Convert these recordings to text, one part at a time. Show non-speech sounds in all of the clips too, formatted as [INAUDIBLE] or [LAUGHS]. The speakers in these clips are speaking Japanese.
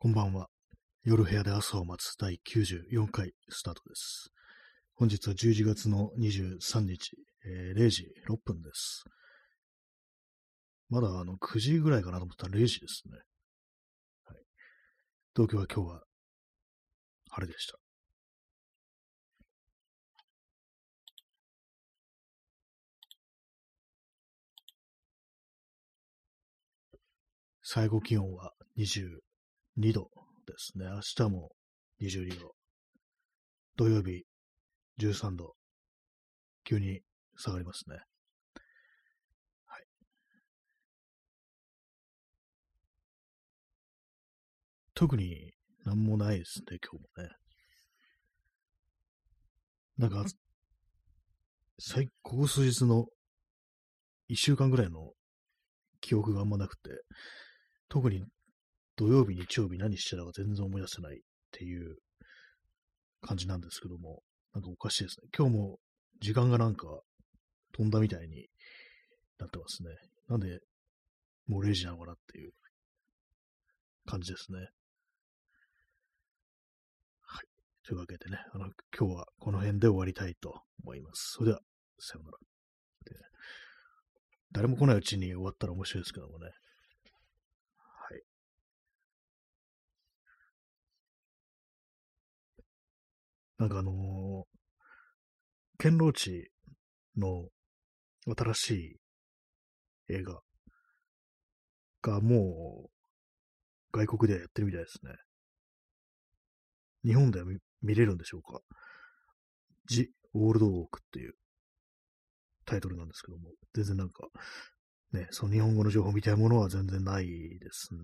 こんばんは。夜部屋で朝を待つ第94回スタートです。本日は11月の23日、えー0時6分です。まだあの9時ぐらいかなと思ったら0時ですね。はい、東京は今日は晴れでした。最高気温は22度ですね。明日も22度。土曜日13度。急に下がりますね。はい。特になんもないですね、今日もね。なんか、最、ここ数日の一週間ぐらいの記憶があんまなくて、特に土曜日、日曜日何してたか全然思い出せないっていう感じなんですけども、なんかおかしいですね。今日も時間がなんか飛んだみたいになってますね。なんで、もう0時なのかなっていう感じですね。はい。というわけでね、あの、今日はこの辺で終わりたいと思います。それでは、さようなら。誰も来ないうちに終わったら面白いですけどもね。はい。なんかあのー、堅牢地の新しい映画がもう外国ではやってるみたいですね。日本では見見れるんでしょうか？ジ・オールドウォークっていうタイトルなんですけども、全然なんか、ね、その日本語の情報みたいなものは全然ないですね。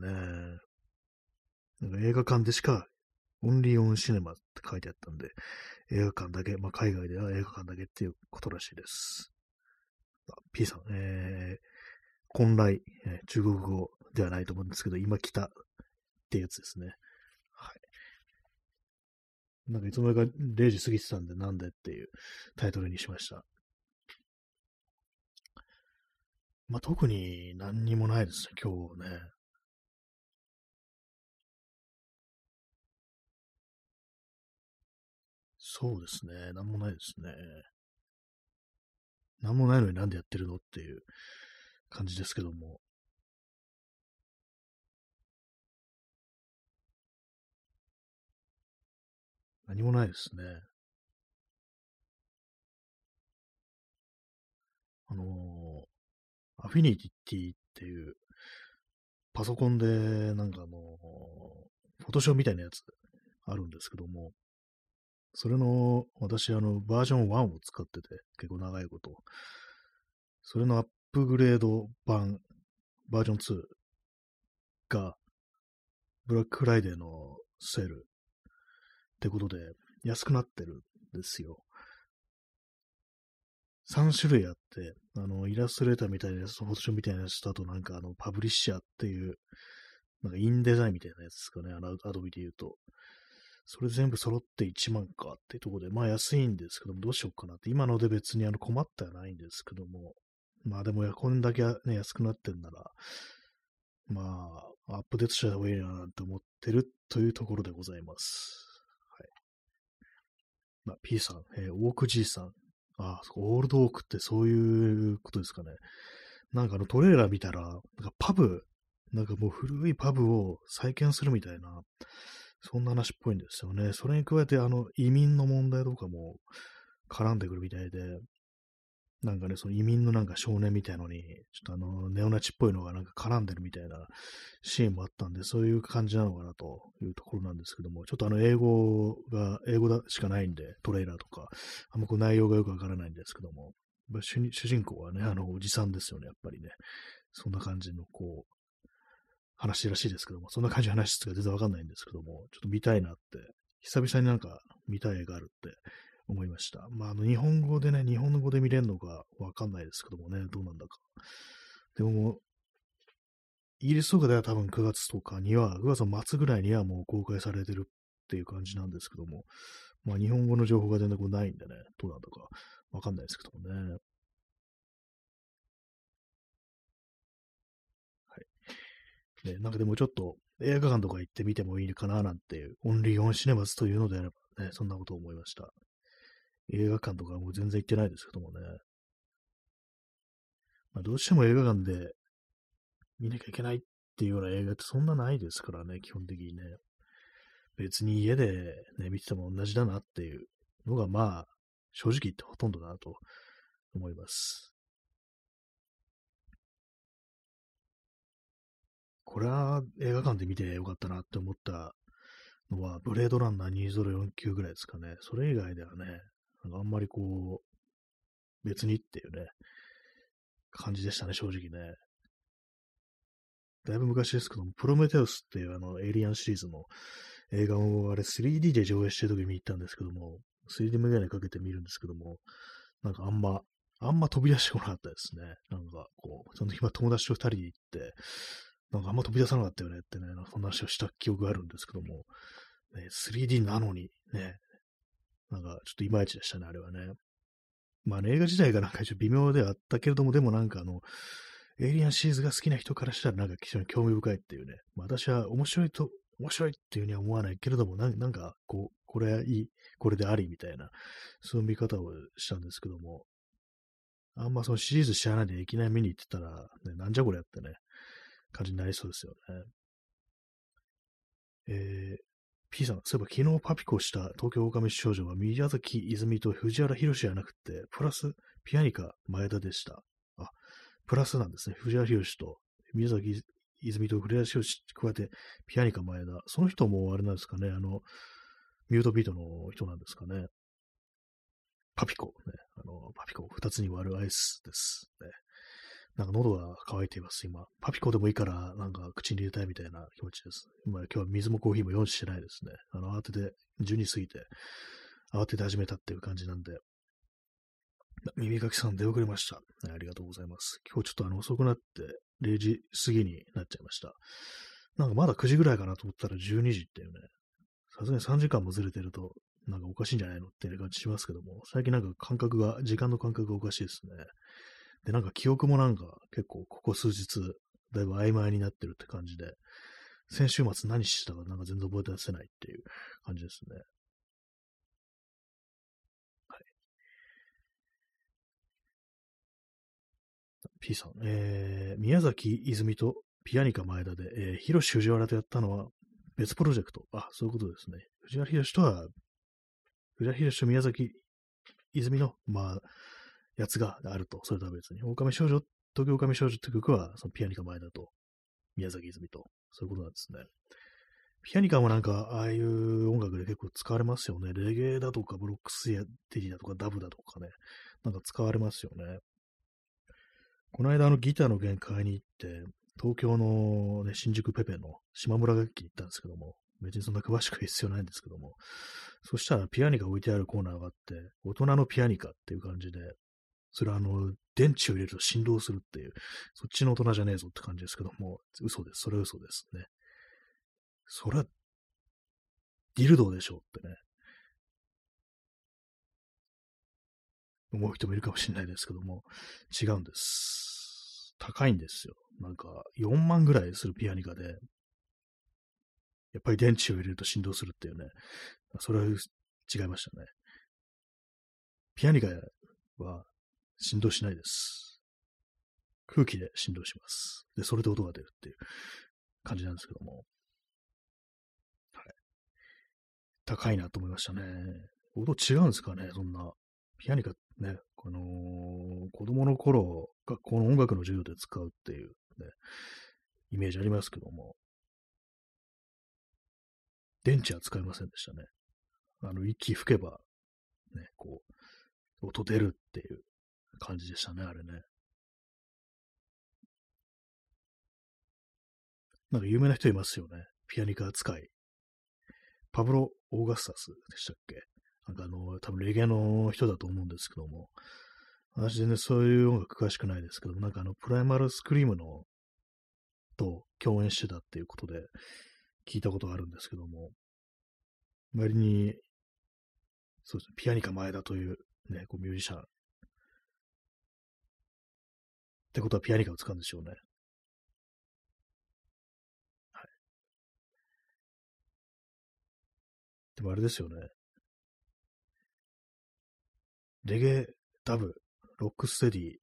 なんか映画館でしか、オンリーオンシネマって書いてあったんで、映画館だけ、まあ海外では映画館だけっていうことらしいです。P さん、えー、混来、えー中国語ではないと思うんですけど、今来たってやつですね。はい。なんかいつの間にか0時過ぎてたんで、なんでっていうタイトルにしました。まあ、特に何にもないですね、今日ね。そうですね、何もないですね。何もないのになんでやってるのっていう感じですけども。何もないですね。あのーアフィニティっていう、パソコンで、なんかあのーフォトショーみたいなやつあるんですけども、それの、私、あの、バージョン1を使ってて、結構長いこと。それのアップグレード版、バージョン2が、ブラックフライデーのセールってことで、安くなってるんですよ。3種類あって、あの、イラストレーターみたいなやつ、フォトショーみたいなやつと、あとなんかあの、パブリッシャーっていう、なんかインデザインみたいなやつですかね、あの、アドビで言うと。それ全部揃って1万かっていうところで、まあ安いんですけども、どうしようかなって。今ので別にあの困ってはないんですけども、まあでもこんだけね、安くなってんなら、まあ、アップデートした方がいいななんて思ってるというところでございます。はい。まあ、P さん、えー、オーク G さん。あ、オールドオークってそういうことですかね。なんかあのトレーラー見たら、なんかパブ、なんかもう古いパブを再建するみたいな、そんな話っぽいんですよね。それに加えて、あの、移民の問題とかも絡んでくるみたいで、なんかね、その移民のなんか少年みたいのに、ちょっとあの、ネオナチっぽいのがなんか絡んでるみたいなシーンもあったんで、そういう感じなのかなというところなんですけども、ちょっとあの、英語が、英語だしかないんで、トレーラーとか、あんまこう内容がよくわからないんですけども、主に主人公はね、あの、おじさんですよね、やっぱりね。そんな感じの、こう、話らしいですけども、そんな感じの話とか全然わかんないんですけども、ちょっと見たいなって、久々になんか見たい映画あるって思いました。まあ、あの、日本語でね、日本語で見れるのかわかんないですけどもね、どうなんだか。でも、イギリスとかでは多分9月とかには、9月の末ぐらいにはもう公開されてるっていう感じなんですけども、まあ、日本語の情報が全然こうないんでね、どうなんだかわかんないですけどもね。ね、なんかでもちょっと、映画館とか行って見てもいいかななんていう、オンリーオンシネマズというのであればね、そんなことを思いました。映画館とかもう全然行ってないですけどもね。まあ、どうしても映画館で見なきゃいけないっていうような映画ってそんなないですからね、基本的にね。別に家でね、見てても同じだなっていうのがまあ、正直言ってほとんどだなと思います。これは映画館で見てよかったなって思ったのは、ブレードランナー2049ぐらいですかね。それ以外ではね、あんまりこう、別にっていうね、感じでしたね、正直ね。だいぶ昔ですけども、プロメテウスっていうあの、エイリアンシリーズの映画をあれ 3D で上映してる時見に行ったんですけども、3D メガネかけて見るんですけども、なんかあんま、あんま飛び出してこなかったですね。なんかこう、その日は友達と二人で行って、なんかあんま飛び出さなかったよねってね、そんな話をした記憶があるんですけども、ね、3D なのにね、なんかちょっといまいちでしたね、あれはね。まあ、ね、映画自体がなんか一応微妙ではあったけれども、でもなんかあの、エイリアンシリーズが好きな人からしたらなんか非常に興味深いっていうね、まあ、私は面白いと、面白いっていうふうには思わないけれども、なんかこう、これはいい、これでありみたいな、そういう見方をしたんですけども、あんまそのシリーズ知らないでいきなり見に行ってたら、ね、なんじゃこれやってね、感じになりそうですよね。えー、P さん、そういえば昨日パピコした東京狼少女は宮崎泉と藤原宏じゃなくて、プラスピアニカ前田でした。あ、プラスなんですね。藤原宏と宮崎泉と藤原宏加えてピアニカ前田。その人もあれなんですかね、あの、ミュートビートの人なんですかね。パピコ、ね。あの、パピコ、二つに割るアイスです。ね。なんか喉が渇いています、今。パピコでもいいから、なんか口に入れたいみたいな気持ちです。今今日は水もコーヒーも用意してないですね。あの、慌てて、12過ぎて、慌てて始めたっていう感じなんで。耳かきさん出遅れました、ありがとうございます。今日ちょっとあの遅くなって、0時過ぎになっちゃいました。なんかまだ9時ぐらいかなと思ったら12時っていうね、さすがに3時間もずれてると、なんかおかしいんじゃないのって感じしますけども、最近なんか感覚が、時間の感覚がおかしいですね。で、なんか記憶もなんか結構ここ数日、だいぶ曖昧になってるって感じで、先週末何してたかなんか全然覚えて出せないっていう感じですね。はい。P さん、えー、宮崎泉とピアニカ前田で、えー、広志藤原とやったのは別プロジェクト。あ、そういうことですね。藤原宏とは、藤原宏と宮崎泉の、まあ、やつがあると。それとは別に。狼少女、東京狼少女って曲は、そのピアニカ前だと、宮崎泉と、そういうことなんですね。ピアニカもなんか、ああいう音楽で結構使われますよね。レゲエだとか、ブロックステリーだとか、ダブだとかね。なんか使われますよね。この間、あの、ギターの限界に行って、東京の、ね、新宿ペペの島村楽器に行ったんですけども、別にそんな詳しく必要ないんですけども、そしたらピアニカ置いてあるコーナーがあって、大人のピアニカっていう感じで、それはあの、電池を入れると振動するっていう、そっちの大人じゃねえぞって感じですけども、嘘です。それは嘘ですね。それは、ディルドでしょうってね。思う人もいるかもしれないですけども、違うんです。高いんですよ。なんか、4万ぐらいするピアニカで、やっぱり電池を入れると振動するっていうね、それは違いましたね。ピアニカは振動しないです。空気で振動します。で、それで音が出るっていう感じなんですけども。はい。高いなと思いましたね。音違うんですかね、そんな。ピアニカね、この、子供の頃、学校の音楽の授業で使うっていうね、イメージありますけども。電池は使いませんでしたね。あの、息吹けば、ね、こう、音出るっていう感じでしたね、あれね。なんか有名な人いますよね。ピアニカ使い。パブロ・オーガスタスでしたっけ？なんかあの、多分レゲエの人だと思うんですけども、私全然そういう音楽詳しくないですけども、なんかあの、プライマルスクリームの、と共演してたっていうことで聞いたことがあるんですけども、割に、そうですね、ピアニカ前田というね、こうミュージシャンってことはピアニカを使うんでしょうね。はい。でもあれですよね。レゲエ、ダブ、ロックステディっ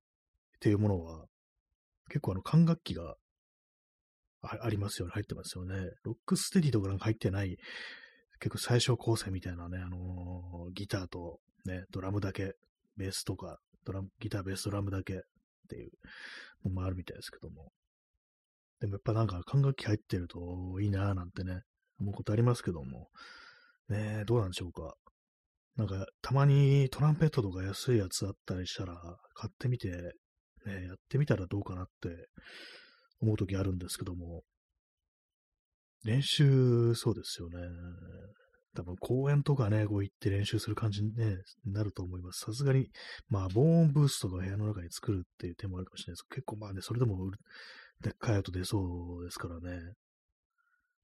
ていうものは、結構あの管楽器がありますよね、入ってますよね。ロックステディとかなんか入ってない、結構最小構成みたいなね、あのー、ギターとね、ドラムだけ、ベースとか、ドラム、ギター、ベース、ドラムだけっていうのもあるみたいですけども。でもやっぱなんか管楽器入ってるといいなぁなんてね、思うことありますけども。ねどうなんでしょうか。なんか、たまにトランペットとか安いやつあったりしたら、買ってみて、ね、やってみたらどうかなって思うときあるんですけども、練習、そうですよね。多分公園とかね、こう行って練習する感じに、ね、なると思います。さすがに、まあ、防音ブーストが部屋の中に作るっていう手もあるかもしれないですけど結構まあね、それでも、でっかい音出そうですからね。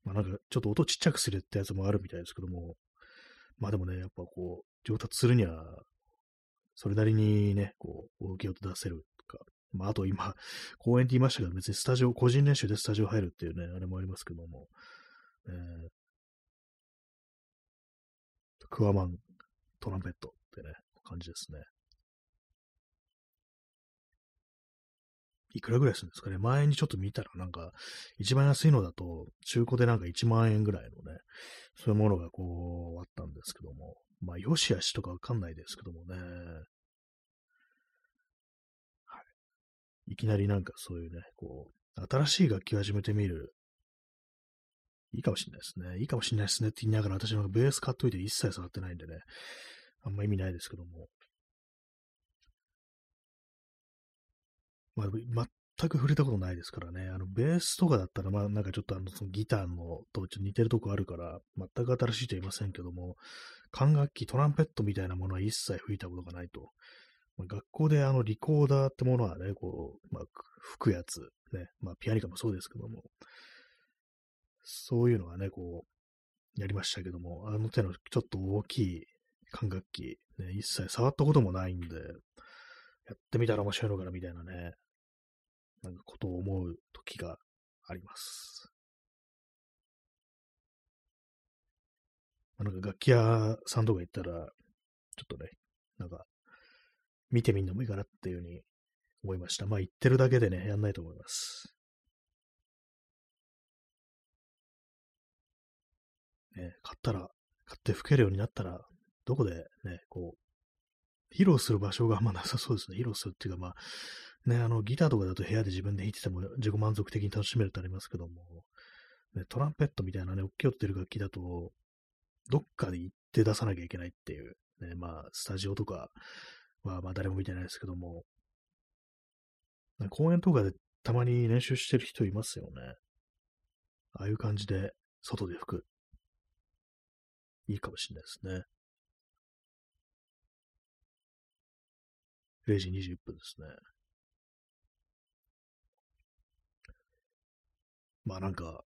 まあなんか、ちょっと音ちっちゃくするってやつもあるみたいですけども、まあでもね、やっぱこう、上達するには、それなりにね、こう、大きい音出せるとか、まああと今、公園って言いましたけど、別にスタジオ、個人練習でスタジオ入るっていうね、あれもありますけども、えー、クワマントランペットってね、感じですね。いくらぐらいするんですかね？前にちょっと見たらなんか、一番安いのだと、中古でなんか1万円ぐらいのね、そういうものがこう、あったんですけども、まあ、よしあしとかわかんないですけどもね、はい。いきなりなんかそういうね、こう、新しい楽器を始めてみる。いいかもしれないですね。いいかもしれないですねって言いながら、私のベース買っといて一切触ってないんでね、あんま意味ないですけども。まあ、全く触れたことないですからね。あの、ベースとかだったら、まあ、なんかちょっとあの、そのギターのとちょっと似てるとこあるから、全く新しいと言いませんけども、管楽器、トランペットみたいなものは一切吹いたことがないと。まあ、学校であの、リコーダーってものはね、こう、まあ、吹くやつ、ね、まあ、ピアニカもそうですけども、そういうのはね、こう、やりましたけども、あの手のちょっと大きい管楽器、ね、一切触ったこともないんで、やってみたら面白いのかなみたいなね、なんかことを思う時があります。なんか楽器屋さんとか行ったら、ちょっとね、なんか、見てみんのもいいかなっていうふうに思いました。まあ、行ってるだけでね、やんないと思います。ね、買ったら、買って吹けるようになったら、どこでね、こう、披露する場所があんまなさそうですね。披露するっていうか、まあ、ね、あの、ギターとかだと部屋で自分で弾いてても自己満足的に楽しめるってありますけども、ね、トランペットみたいなね、大きい音出る楽器だと、どっかで行って出さなきゃいけないっていう、ね、まあ、スタジオとかは、まあ、誰も見てないですけども、公園とかでたまに練習してる人いますよね。ああいう感じで、外で吹く。いいかもしれないですね。0時21分ですね。まあなんか、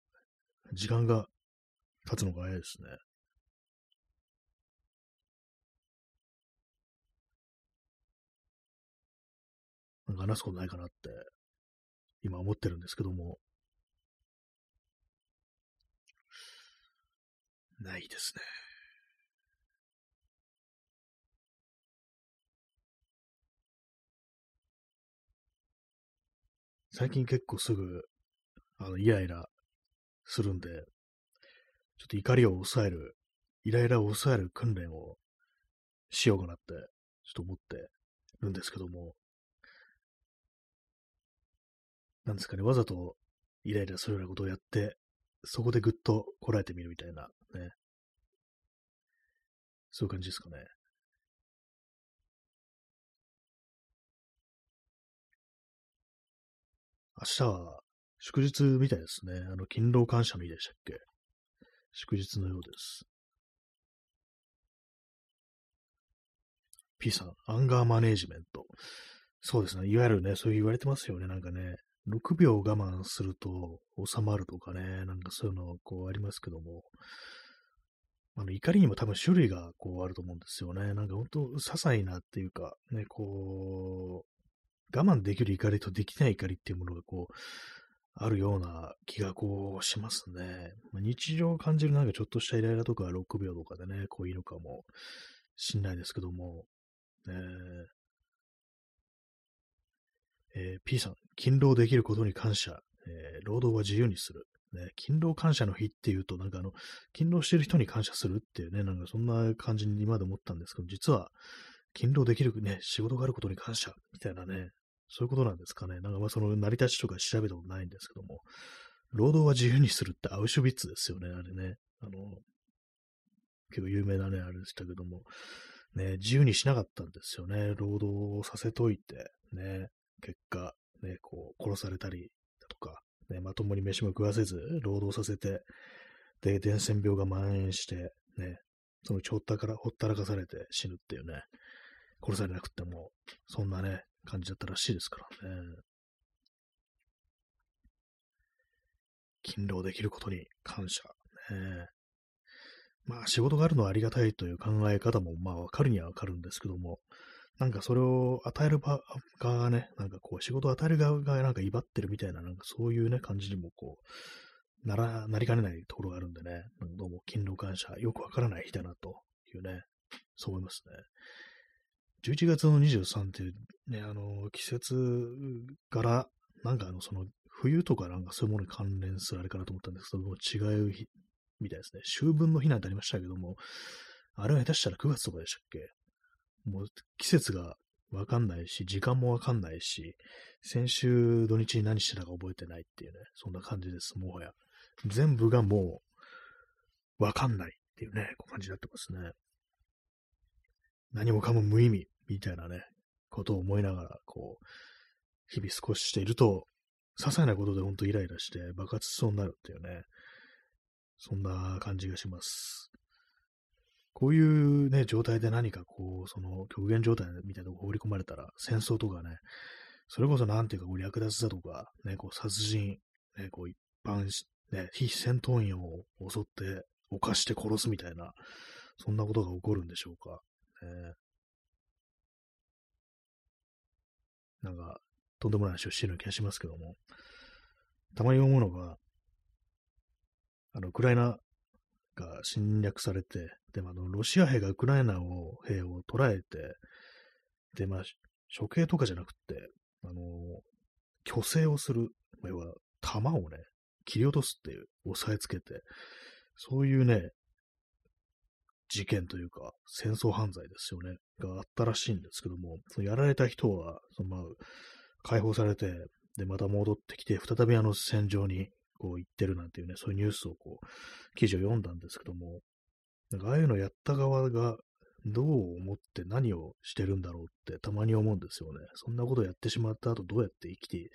時間が経つのが早いですね。なんか話すことないかなって、今思ってるんですけども、ないですね。最近結構すぐあの、イライラするんで、ちょっと怒りを抑える、イライラを抑える訓練をしようかなって、ちょっと思ってるんですけども、なんですかね、わざとイライラするようなことをやって、そこでぐっとこらえてみるみたいな、ね。そういう感じですかね。明日は祝日みたいですね。あの、勤労感謝の日でしたっけ？祝日のようです。P さん、アンガーマネージメント。そうですね。いわゆるね、そう言われてますよね。なんかね、6秒我慢すると収まるとかね、なんかそういうのこうありますけども、あの怒りにも多分種類がこうあると思うんですよね。なんか本当、些細なっていうか、ね、こう、我慢できる怒りとできない怒りっていうものがこう、あるような気がこうしますね。まあ、日常を感じるなんかちょっとしたイライラとか6秒とかでね、こういいのかもしんないですけども、えーえー、P さん、勤労できることに感謝、えー、労働は自由にする。ね、勤労感謝の日っていうと、なんかあの、勤労してる人に感謝するっていうね、なんかそんな感じに今まで思ったんですけど、実は、勤労できるね、仕事があることに感謝、みたいなね、そういうことなんですかね。なんかまあその成り立ちとか調べたことないんですけども、労働は自由にするってアウシュビッツですよね、あれね。あの、結構有名なね、あれでしたけども、ね、自由にしなかったんですよね。労働をさせといて、ね、結果、ね、こう、殺されたりだとか、ね、まともに飯も食わせず、労働させて、で、伝染病が蔓延して、ね、そのうちほったから、ほったらかされて死ぬっていうね、殺されなくても、そんなね、感じだったらしいですからね。勤労できることに感謝。ね、まあ仕事があるのはありがたいという考え方もまあわかるにはわかるんですけども、なんかそれを与える側がね、なんかこう仕事を与える側がなんか威張ってるみたいな、なんかそういうね、感じにもこう、なら、なりかねないところがあるんでね、どうも勤労感謝、よくわからない日だなというね、そう思いますね。11月の23っていうね、あの、季節からなんかあの、その、冬とかなんかそういうものに関連するあれかなと思ったんですけどもう、違う日みたいですね。秋分の日なんてありましたけども、あれは下手したら9月とかでしたっけ？もう季節がわかんないし、時間もわかんないし、先週土日に何してたか覚えてないっていうね、そんな感じです、もはや。全部がもう、わかんないっていうね、こう感じになってますね。何もかも無意味みたいなね、ことを思いながら、こう、日々過ごしていると、些細なことでほんとイライラして爆発しそうになるっていうね、そんな感じがします。こういうね、状態で何かこう、その極限状態みたいなとこ放り込まれたら、戦争とかね、それこそなんていうか、こう略奪だとか、ね、こう殺人、ね、こう一般、ね、非戦闘員を襲って、犯して殺すみたいな、そんなことが起こるんでしょうか。ね、なんか、とんでもない話をしてる気がしますけども、たまに思うのが、あの、ウクライナが侵略されて、で、まあ、の、ロシア兵がウクライナを、兵を捕らえて、で、まあ、処刑とかじゃなくて、あの、虚勢をする、要は、弾をね、切り落とすっていう、押さえつけて、そういうね、事件というか、戦争犯罪ですよね、があったらしいんですけども、そのやられた人は、そのまあ、解放されて、で、また戻ってきて、再びあの戦場にこう言ってるなんていうね、そういうニュースをこう、記事を読んだんですけども、なんかああいうのやった側がどう思って何をしてるんだろうってたまに思うんですよね。そんなことをやってしまった後どうやって生きて、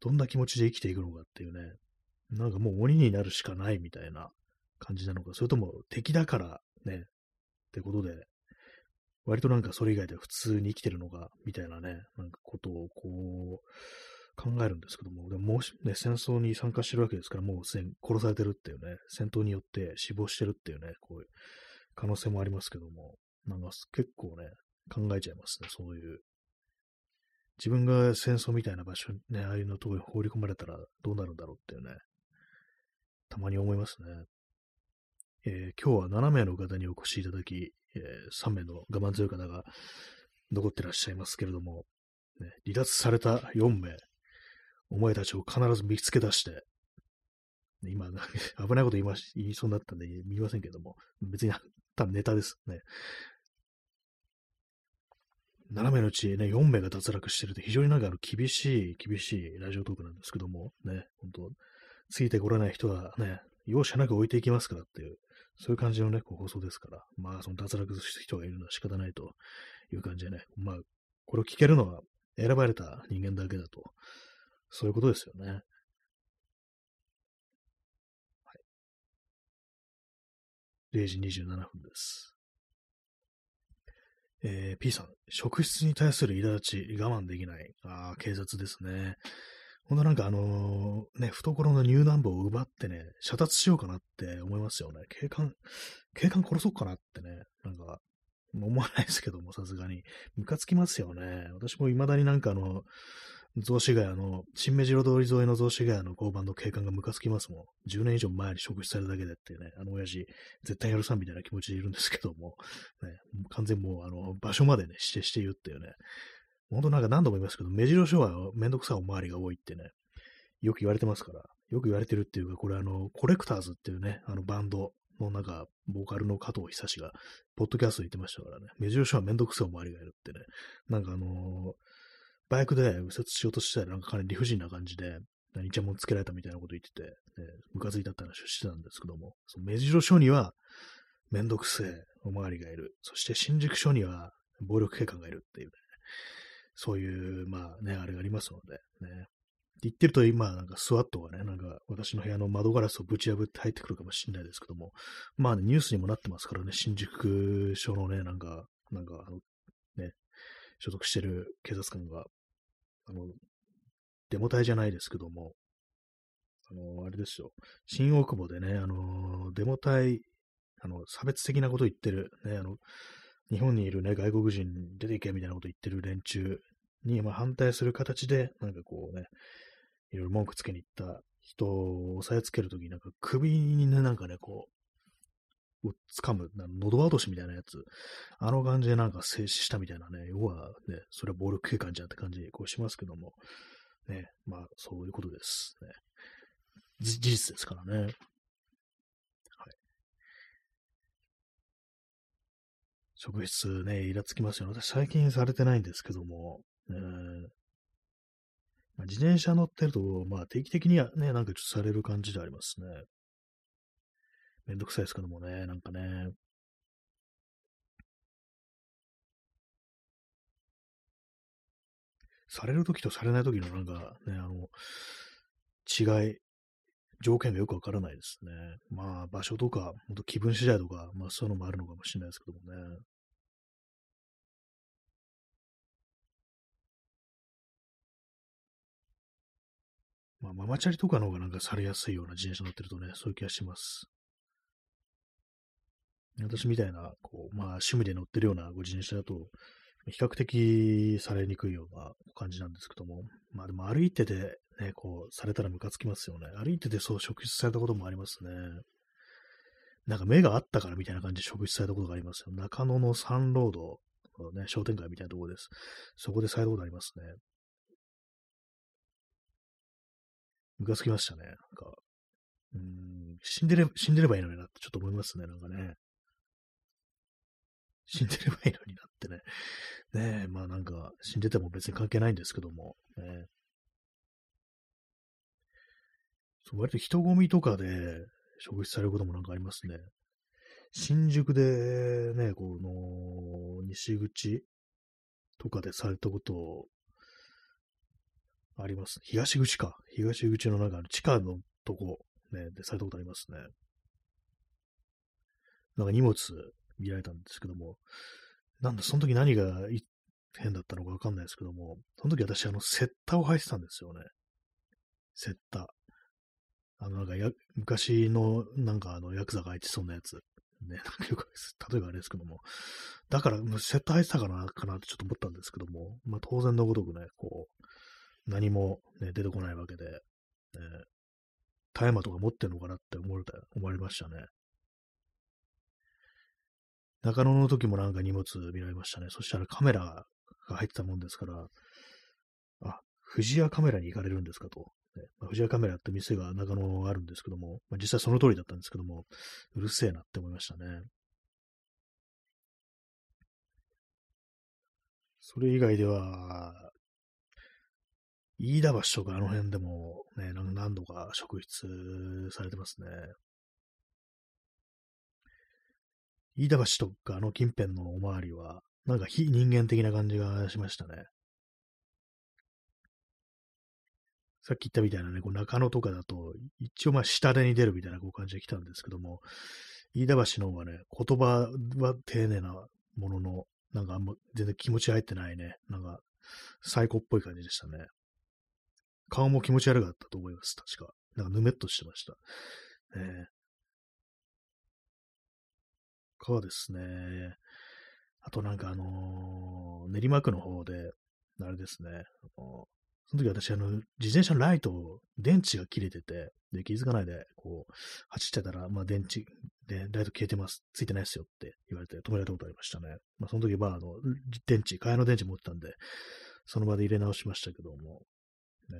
どんな気持ちで生きていくのかっていうね、なんかもう鬼になるしかないみたいな感じなのか、それとも敵だからね、ってことで、割となんかそれ以外で普通に生きてるのか、みたいなね、なんかことをこう、考えるんですけども、でももうね、戦争に参加してるわけですから、もうすでに殺されてるっていうね、戦闘によって死亡してるっていうね、こういう可能性もありますけども、なんか結構ね、考えちゃいますね、そういう。自分が戦争みたいな場所にね、ああいうのとこに放り込まれたらどうなるんだろうっていうね、たまに思いますね。えー、今日は7名の方にお越しいただき、えー、3名の我慢強い方が残ってらっしゃいますけれども、ね、離脱された4名、お前たちを必ず見つけ出して、今、[LAUGHS] 危ないこと言いまし、言いそうになったんで見ませんけども、別に多分ネタですね。7名のうちね、4名が脱落してるって非常になんかあの厳しい、厳しいラジオトークなんですけども、ね、本当ついてこれない人はね、容赦なく置いていきますからっていう、そういう感じのね、放送ですから、まあ、その脱落する人がいるのは仕方ないという感じでね、まあ、これを聞けるのは選ばれた人間だけだとそういうことですよね。はい。0時27分です。えー、P さん、職質に対する苛立ち、我慢できない。ああ、警察ですね。ほんとなんかあのー、ね、懐の入団部を奪ってね、射達しようかなって思いますよね。警官、警官殺そうかなってね、なんか、思わないですけども、さすがに。ムカつきますよね。私も未だになんかあの、雑司ヶ谷の、新目白通り沿いの雑司ヶ谷の交番の警官がムカつきますもん。10年以上前に職質されるだけでっていうね、あの親父、絶対やるさんみたいな気持ちでいるんですけども、ね、完全もう、あの、場所までね、指定して言うっていうね、本当なんか何度も言いますけど、目白署はめんどくさいおまわりが多いってね、よく言われてますから、よく言われてるっていうか、これあの、コレクターズっていうね、あのバンドのなんか、ボーカルの加藤久志が、ポッドキャストで言ってましたからね、目白署はめんどくさいおまわりがいるってね、なんかあのーバイクで右折しようとしたら、なんかかなり理不尽な感じで、何ちゃもんつけられたみたいなこと言ってて、ね、ムカついたって話をしてたんですけども、その目白署には、めんどくせえおまわりがいる。そして新宿署には、暴力警官がいるっていうね、そういう、まあね、あれがありますので、ね。言ってると今、なんかスワットがね、なんか私の部屋の窓ガラスをぶち破って入ってくるかもしれないですけども、まあ、ね、ニュースにもなってますからね、新宿署のね、なんか、なんかあの、ね、所属してる警察官があの、デモ隊じゃないですけども、あの、あれですよ。新大久保でね、あの、デモ隊、あの、差別的なこと言ってる、ね、あの、日本にいるね、外国人出ていけみたいなこと言ってる連中に、まあ、反対する形で、なんかこうね、いろいろ文句つけに行った人を押さえつけるときに、なんか首にね、なんかね、こう、掴む、喉落しみたいなやつ、あの感じでなんか静止したみたいなね、要はね、それは暴力警官じゃんって感じこうしますけども、ね、まあそういうことです。ね、事実ですからね。はい。職質ね、イラつきますよ、ね。私最近されてないんですけども、えー、自転車乗ってると、まあ定期的にはね、なんかちょっとされる感じでありますね。めんどくさいですけどもね、なんかね。されるときとされないときのなんかね、あの、違い、条件がよくわからないですね。まあ、場所とか、ほんと気分次第とか、まあそういうのもあるのかもしれないですけどもね。まあ、ママチャリとかの方がなんかされやすいような自転車乗ってるとね、そういう気がします。私みたいな、こう、まあ、趣味で乗ってるようなご自転車だと、比較的されにくいような感じなんですけども、まあでも歩いててね、こう、されたらムカつきますよね。歩いててそう職質されたこともありますね。なんか目があったからみたいな感じで職質されたことがありますよ。中野のサンロード、ね、商店街みたいなところです。そこでされたことありますね。ムカつきましたね。なんか、うん、死んでれ、死んでればいいのになってちょっと思いますね、なんかね。死んでればいいのになってね。ねえ、まあなんか、死んでても別に関係ないんですけども、ね、そう割と人混みとかで食事されることもなんかありますね。新宿でね、この、西口とかでされたことをあります。東口か。東口のなんか地下のとこ、ね、でされたことありますね。なんか荷物見られたんですけども、なんだ、その時何が変だったのかわかんないですけども、その時私、あの、セッタを履いてたんですよね。セッター。あの、なんかや、昔の、なんかあの、ヤクザが履いてそうなやつ。ね、なんかよく、例えばあれですけども。だから、セッター履いてたかな、かなってちょっと思ったんですけども、まあ当然のごとくね、こう、何も、ね、出てこないわけで、ね、大麻とか持ってんのかなって思われ、思われましたね。中野の時もなんか荷物見られましたね。そしたらカメラが入ってたもんですから、あ、富屋カメラに行かれるんですかと。ねまあ、富屋カメラって店が中野あるんですけども、まあ、実際その通りだったんですけども、うるせえなって思いましたね。それ以外では、飯田橋とかあの辺でもね、何度か職質されてますね。飯田橋とかあの近辺のおまわりは、なんか非人間的な感じがしましたね。さっき言ったみたいなね、こう中野とかだと、一応まあ下手に出るみたいなこう感じで来たんですけども、飯田橋の方がね、言葉は丁寧なものの、なんかあんま全然気持ち入ってないね、なんか最高っぽい感じでしたね。顔も気持ち悪かったと思います、確か。なんかぬめっとしてました。ね、かですね。あとなんかあのー、練馬区の方で、あれですね、その時私、あの、自転車のライト、電池が切れてて、で、気づかないで、こう、走ってたら、まあ、電池、で、ライト消えてます。ついてないですよって言われて止められたことありましたね。まあ、その時は、あの、電池、替えの電池持ってたんで、その場で入れ直しましたけども、ね。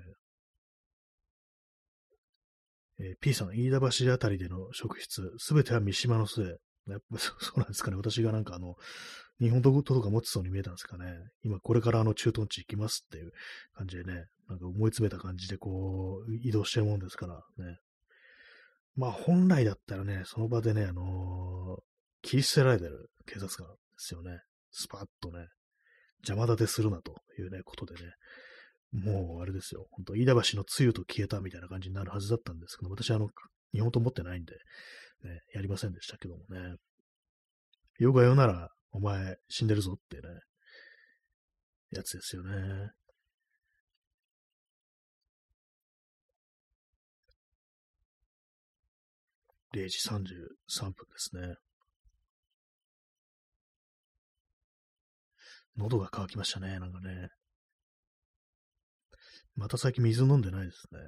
えー、P さん、飯田橋あたりでの職質、すべては三島のせい。やっぱ [LAUGHS] そうなんですかね。私がなんかあの、日本刀とか持ってそうに見えたんですかね。今これからあの駐屯地行きますっていう感じでね、なんか思い詰めた感じでこう、移動してるもんですからね。まあ本来だったらね、その場でね、あのー、切り捨てられてる警察官ですよね。スパッとね、邪魔立てするなというね、ことでね。もうあれですよ。本当飯田橋のつゆと消えたみたいな感じになるはずだったんですけど、私あの、日本刀持ってないんで、ね、やりませんでしたけどもね。よく言うなら、お前死んでるぞってね、やつですよね。0時33分ですね。喉が渇きましたね、なんかね。また最近水飲んでないですね。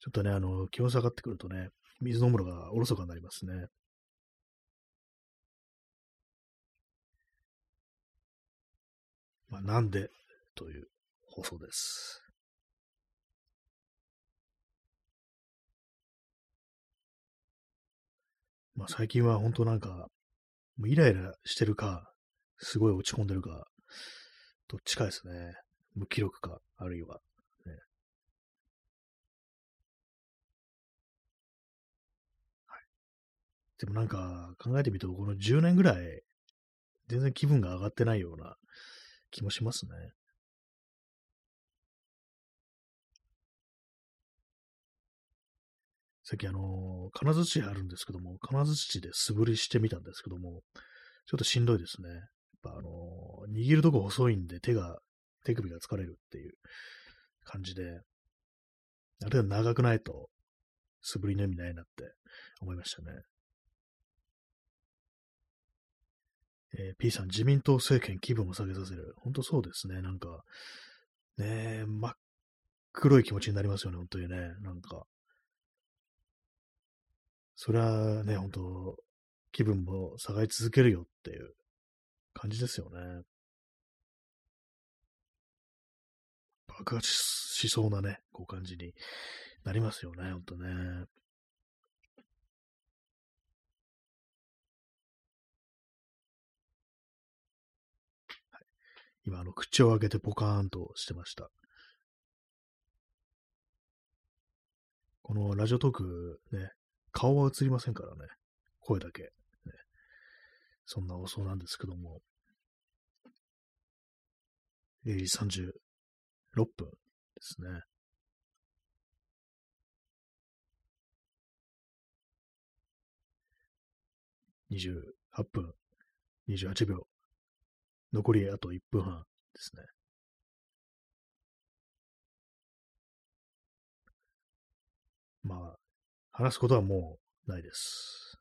ちょっとね、あの、気温下がってくるとね、水飲むのがおろそかになりますね。まあ、なんでという放送です。まあ、最近は本当なんか、もうイライラしてるか、すごい落ち込んでるか、どっちかですね。無気力か、あるいは、ね。はい。でもなんか考えてみると、この10年ぐらい、全然気分が上がってないような気もしますね。さっきあの、金槌あるんですけども、金槌で素振りしてみたんですけども、ちょっとしんどいですね。やっぱあの、握るとこ細いんで手が、手首が疲れるっていう感じで、あるいは長くないと素振りの意味ないなって思いましたね。えー、P さん、自民党政権気分を下げさせる。本当そうですね。なんか、ね真っ黒い気持ちになりますよね、本当にね。なんか。それはね、本当気分も下がり続けるよっていう感じですよね。爆発しそうなね、こう感じになりますよね、ほんとね。はい今、あの、口を開けてポカーンとしてました。このラジオトークね、顔は映りませんからね。声だけ。ね、そんな放送なんですけども。0時6分ですね。28分、28秒。残りあと1分半ですね。まあ、話すことはもうないです。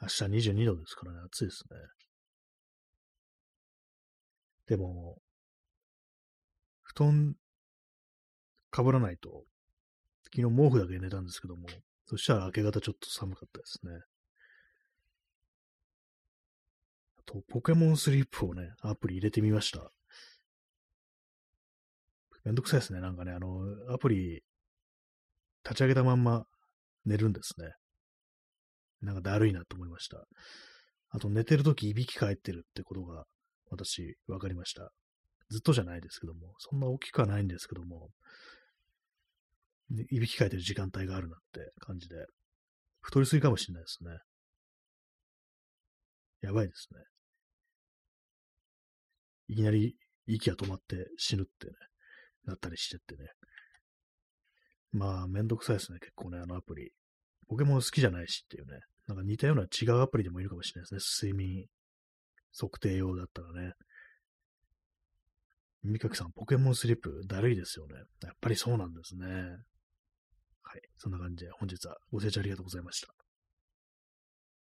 明日22度ですからね、暑いですね。でも、布団かぶらないと、昨日毛布だけ寝たんですけども、そしたら明け方ちょっと寒かったですね。あと、ポケモンスリープをね、アプリ入れてみました。めんどくさいですね。なんかね、あの、アプリ、立ち上げたまんま寝るんですね。なんかだるいなと思いました。あと、寝てるときいびき返ってるってことが、私、わかりました。ずっとじゃないですけども、そんな大きくはないんですけども、いびきかいてる時間帯があるなって感じで、太りすぎかもしれないですね。やばいですね。いきなり息が止まって死ぬってね、なったりしてってね。まあ、めんどくさいですね、結構ね、あのアプリ。ポケモン好きじゃないしっていうね。なんか似たような違うアプリでもいるかもしれないですね。睡眠測定用だったらね。みかきさん、ポケモンスリップ、だるいですよね。やっぱりそうなんですね。はい。そんな感じで本日はご清聴ありがとうございました。